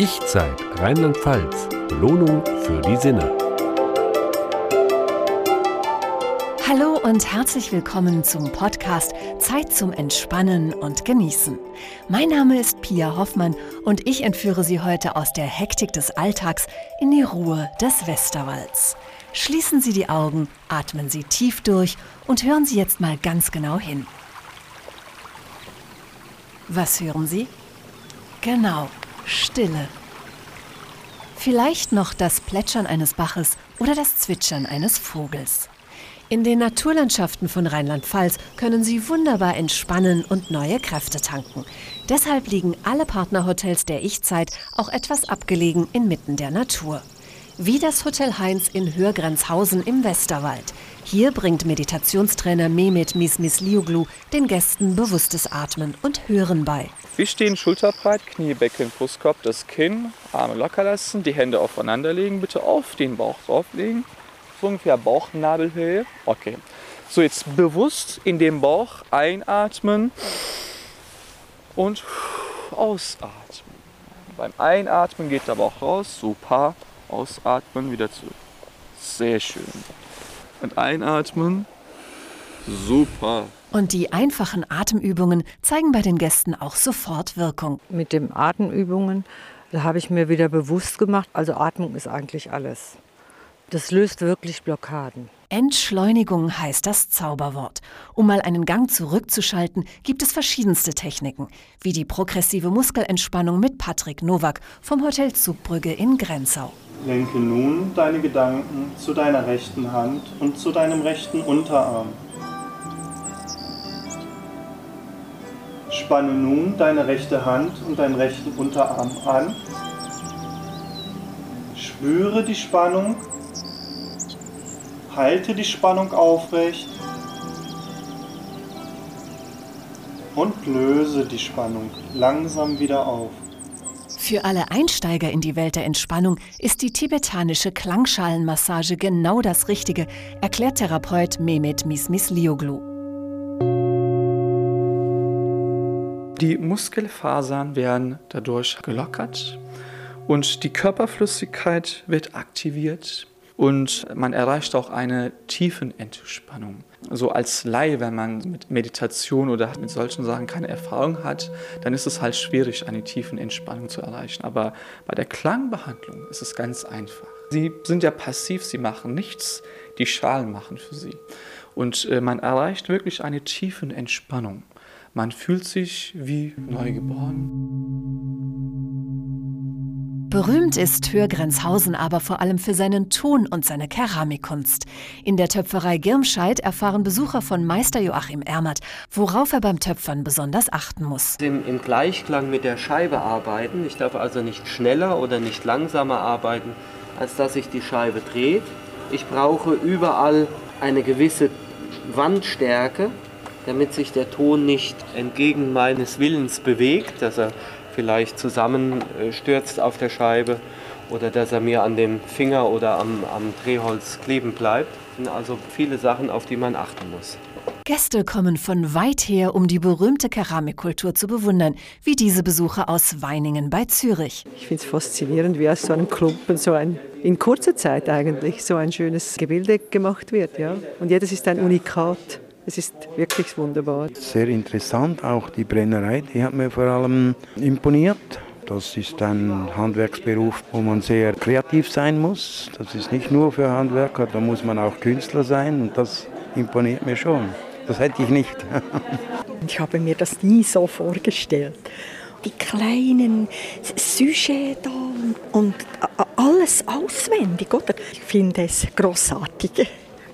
Ich-Zeit Rheinland-Pfalz. Belohnung für die Sinne. Hallo und herzlich willkommen zum Podcast Zeit zum Entspannen und Genießen. Mein Name ist Pia Hoffmann und ich entführe Sie heute aus der Hektik des Alltags in die Ruhe des Westerwalds. Schließen Sie die Augen, atmen Sie tief durch und hören Sie jetzt mal ganz genau hin. Was hören Sie? Genau, Stille. Vielleicht noch das Plätschern eines Baches oder das Zwitschern eines Vogels. In den Naturlandschaften von Rheinland-Pfalz können Sie wunderbar entspannen und neue Kräfte tanken. Deshalb liegen alle Partnerhotels der Ich-Zeit auch etwas abgelegen inmitten der Natur. Wie das Hotel Heinz in Hörgrenzhausen im Westerwald. Hier bringt Meditationstrainer Mehmet Mismislioglu den Gästen bewusstes Atmen und Hören bei. Wir stehen schulterbreit, Knie, Becken, Brustkorb, das Kinn, Arme locker lassen, die Hände aufeinander legen, bitte auf den Bauch drauflegen. So ungefähr Bauchnabelhöhe. Okay. So, jetzt bewusst in den Bauch einatmen und ausatmen. Beim Einatmen geht der Bauch raus, super. Ausatmen, wieder zurück. Sehr schön. Und einatmen. Super. Und die einfachen Atemübungen zeigen bei den Gästen auch sofort Wirkung. Mit den Atemübungen, da habe ich mir wieder bewusst gemacht, also Atmung ist eigentlich alles. Das löst wirklich Blockaden. Entschleunigung heißt das Zauberwort. Um mal einen Gang zurückzuschalten, gibt es verschiedenste Techniken, wie die progressive Muskelentspannung mit Patrick Nowak vom Hotel Zugbrügge in Grenzau. Lenke nun deine Gedanken zu deiner rechten Hand und zu deinem rechten Unterarm. Spanne nun deine rechte Hand und deinen rechten Unterarm an. Spüre die Spannung. Halte die Spannung aufrecht. Und löse die Spannung langsam wieder auf. Für alle Einsteiger in die Welt der Entspannung ist die tibetanische Klangschalenmassage genau das Richtige, erklärt Therapeut Mehmet Mismis Lioglu. Die Muskelfasern werden dadurch gelockert und die Körperflüssigkeit wird aktiviert und man erreicht auch eine Tiefenentspannung. So als Laie, wenn man mit Meditation oder mit solchen Sachen keine Erfahrung hat, dann ist es halt schwierig, eine Tiefenentspannung zu erreichen. Aber bei der Klangbehandlung ist es ganz einfach. Sie sind ja passiv, sie machen nichts, die Schalen machen für sie. Und äh, man erreicht wirklich eine Tiefenentspannung. Man fühlt sich wie neugeboren. Berühmt ist Hörgrenzhausen aber vor allem für seinen Ton und seine Keramikkunst. In der Töpferei Girmscheid erfahren Besucher von Meister Joachim Ermert, worauf er beim Töpfern besonders achten muss. Im, Im Gleichklang mit der Scheibe arbeiten. Ich darf also nicht schneller oder nicht langsamer arbeiten, als dass sich die Scheibe dreht. Ich brauche überall eine gewisse Wandstärke, damit sich der Ton nicht entgegen meines Willens bewegt, dass er vielleicht zusammenstürzt auf der Scheibe oder dass er mir an dem Finger oder am, am Drehholz kleben bleibt. Das sind also viele Sachen, auf die man achten muss. Gäste kommen von weit her, um die berühmte Keramikkultur zu bewundern, wie diese Besucher aus Weiningen bei Zürich. Ich finde es faszinierend, wie aus so einem Klumpen so ein, in kurzer Zeit eigentlich, so ein schönes Gebilde gemacht wird. Ja? Und jedes ist ein Unikat. Es ist wirklich wunderbar. Sehr interessant, auch die Brennerei, die hat mir vor allem imponiert. Das ist ein Handwerksberuf, wo man sehr kreativ sein muss. Das ist nicht nur für Handwerker, da muss man auch Künstler sein und das imponiert mir schon. Das hätte ich nicht. ich habe mir das nie so vorgestellt. Die kleinen Sujets da und alles auswendig, oder? Ich finde es großartig.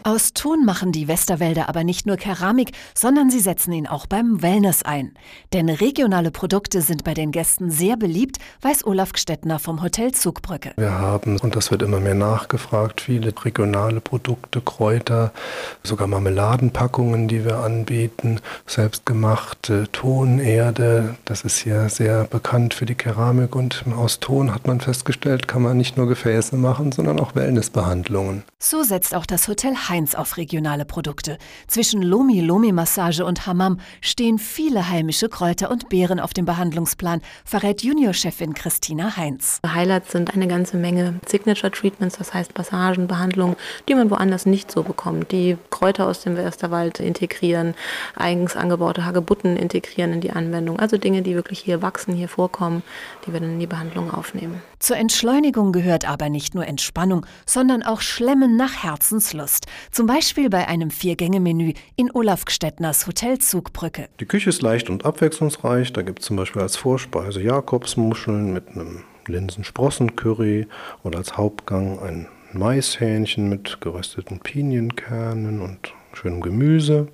Aus Ton machen die Westerwälder aber nicht nur Keramik, sondern sie setzen ihn auch beim Wellness ein. Denn regionale Produkte sind bei den Gästen sehr beliebt, weiß Olaf Gstettner vom Hotel Zugbrücke. Wir haben, und das wird immer mehr nachgefragt, viele regionale Produkte, Kräuter, sogar Marmeladenpackungen, die wir anbieten, selbstgemachte Tonerde. Das ist hier sehr bekannt für die Keramik und aus Ton hat man festgestellt, kann man nicht nur Gefäße machen, sondern auch Wellnessbehandlungen. So setzt auch das Hotel Heinz auf regionale Produkte. Zwischen Lomi-Lomi-Massage und Hammam stehen viele heimische Kräuter und Beeren auf dem Behandlungsplan, verrät Juniorchefin Christina Heinz. Highlights sind eine ganze Menge Signature Treatments, das heißt Massagen, Behandlungen, die man woanders nicht so bekommt. Die Kräuter aus dem Westerwald integrieren, eigens angebaute Hagebutten integrieren in die Anwendung. Also Dinge, die wirklich hier wachsen, hier vorkommen, die wir dann in die Behandlung aufnehmen. Zur Entschleunigung gehört aber nicht nur Entspannung, sondern auch Schlemmen nach Herzenslust. Zum Beispiel bei einem Vier-Gänge-Menü in Olaf Gstettners Hotel Zugbrücke. Die Küche ist leicht und abwechslungsreich. Da gibt es zum Beispiel als Vorspeise Jakobsmuscheln mit einem Linsensprossen-Curry oder als Hauptgang ein Maishähnchen mit gerösteten Pinienkernen und schönem Gemüse.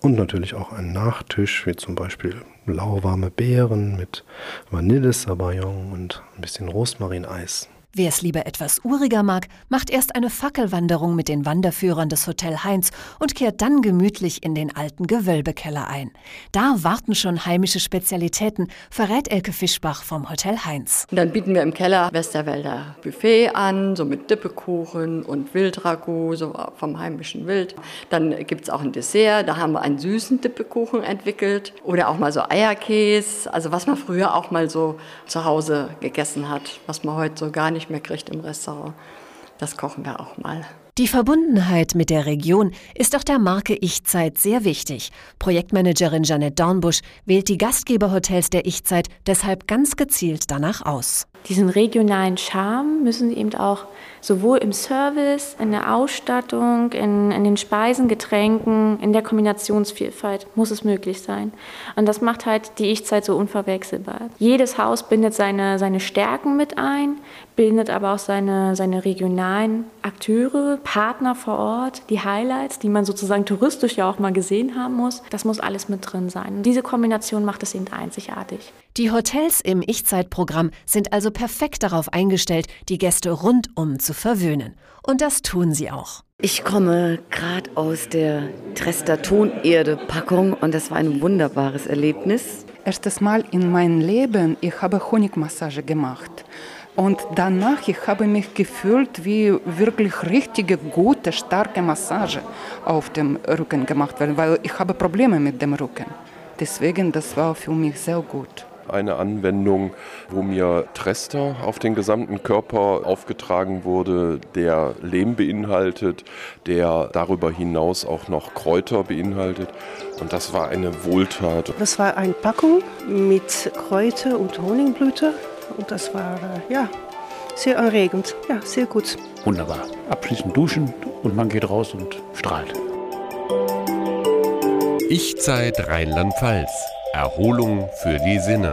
Und natürlich auch einen Nachtisch, wie zum Beispiel lauwarme Beeren mit Vanillesabayon und ein bisschen Rosmarineis. Wer es lieber etwas uriger mag, macht erst eine Fackelwanderung mit den Wanderführern des Hotel Heinz und kehrt dann gemütlich in den alten Gewölbekeller ein. Da warten schon heimische Spezialitäten, verrät Elke Fischbach vom Hotel Heinz. Dann bieten wir im Keller Westerwälder Buffet an, so mit Dippekuchen und Wildragout, so vom heimischen Wild. Dann gibt es auch ein Dessert, da haben wir einen süßen Dippekuchen entwickelt oder auch mal so Eierkäse, also was man früher auch mal so zu Hause gegessen hat, was man heute so gar nicht nicht mehr kriegt im Restaurant. Das kochen wir auch mal. Die Verbundenheit mit der Region ist auch der Marke Ich-Zeit sehr wichtig. Projektmanagerin Janette Dornbusch wählt die Gastgeberhotels der Ich-Zeit deshalb ganz gezielt danach aus. Diesen regionalen Charme müssen sie eben auch sowohl im Service, in der Ausstattung, in, in den Speisen, Getränken, in der Kombinationsvielfalt muss es möglich sein. Und das macht halt die Ich-Zeit so unverwechselbar. Jedes Haus bindet seine, seine Stärken mit ein, bindet aber auch seine, seine regionalen Akteure, Partner vor Ort, die Highlights, die man sozusagen touristisch ja auch mal gesehen haben muss. Das muss alles mit drin sein. Und diese Kombination macht es eben einzigartig. Die Hotels im Ich-Zeit-Programm sind also perfekt darauf eingestellt, die Gäste rundum zu verwöhnen. Und das tun sie auch. Ich komme gerade aus der Trester Tonerde-Packung und das war ein wunderbares Erlebnis. Erstes Mal in meinem Leben, ich habe Honigmassage gemacht. Und danach ich habe mich gefühlt wie wirklich richtige gute starke Massage auf dem Rücken gemacht, weil ich habe Probleme mit dem Rücken. Deswegen das war für mich sehr gut eine Anwendung, wo mir Trester auf den gesamten Körper aufgetragen wurde, der Lehm beinhaltet, der darüber hinaus auch noch Kräuter beinhaltet. Und das war eine Wohltat. Das war eine Packung mit Kräuter und Honigblüte. Und das war äh, ja sehr anregend. Ja, sehr gut. Wunderbar. Abschließend duschen und man geht raus und strahlt. Ich-Zeit Rheinland-Pfalz. Erholung für die Sinne.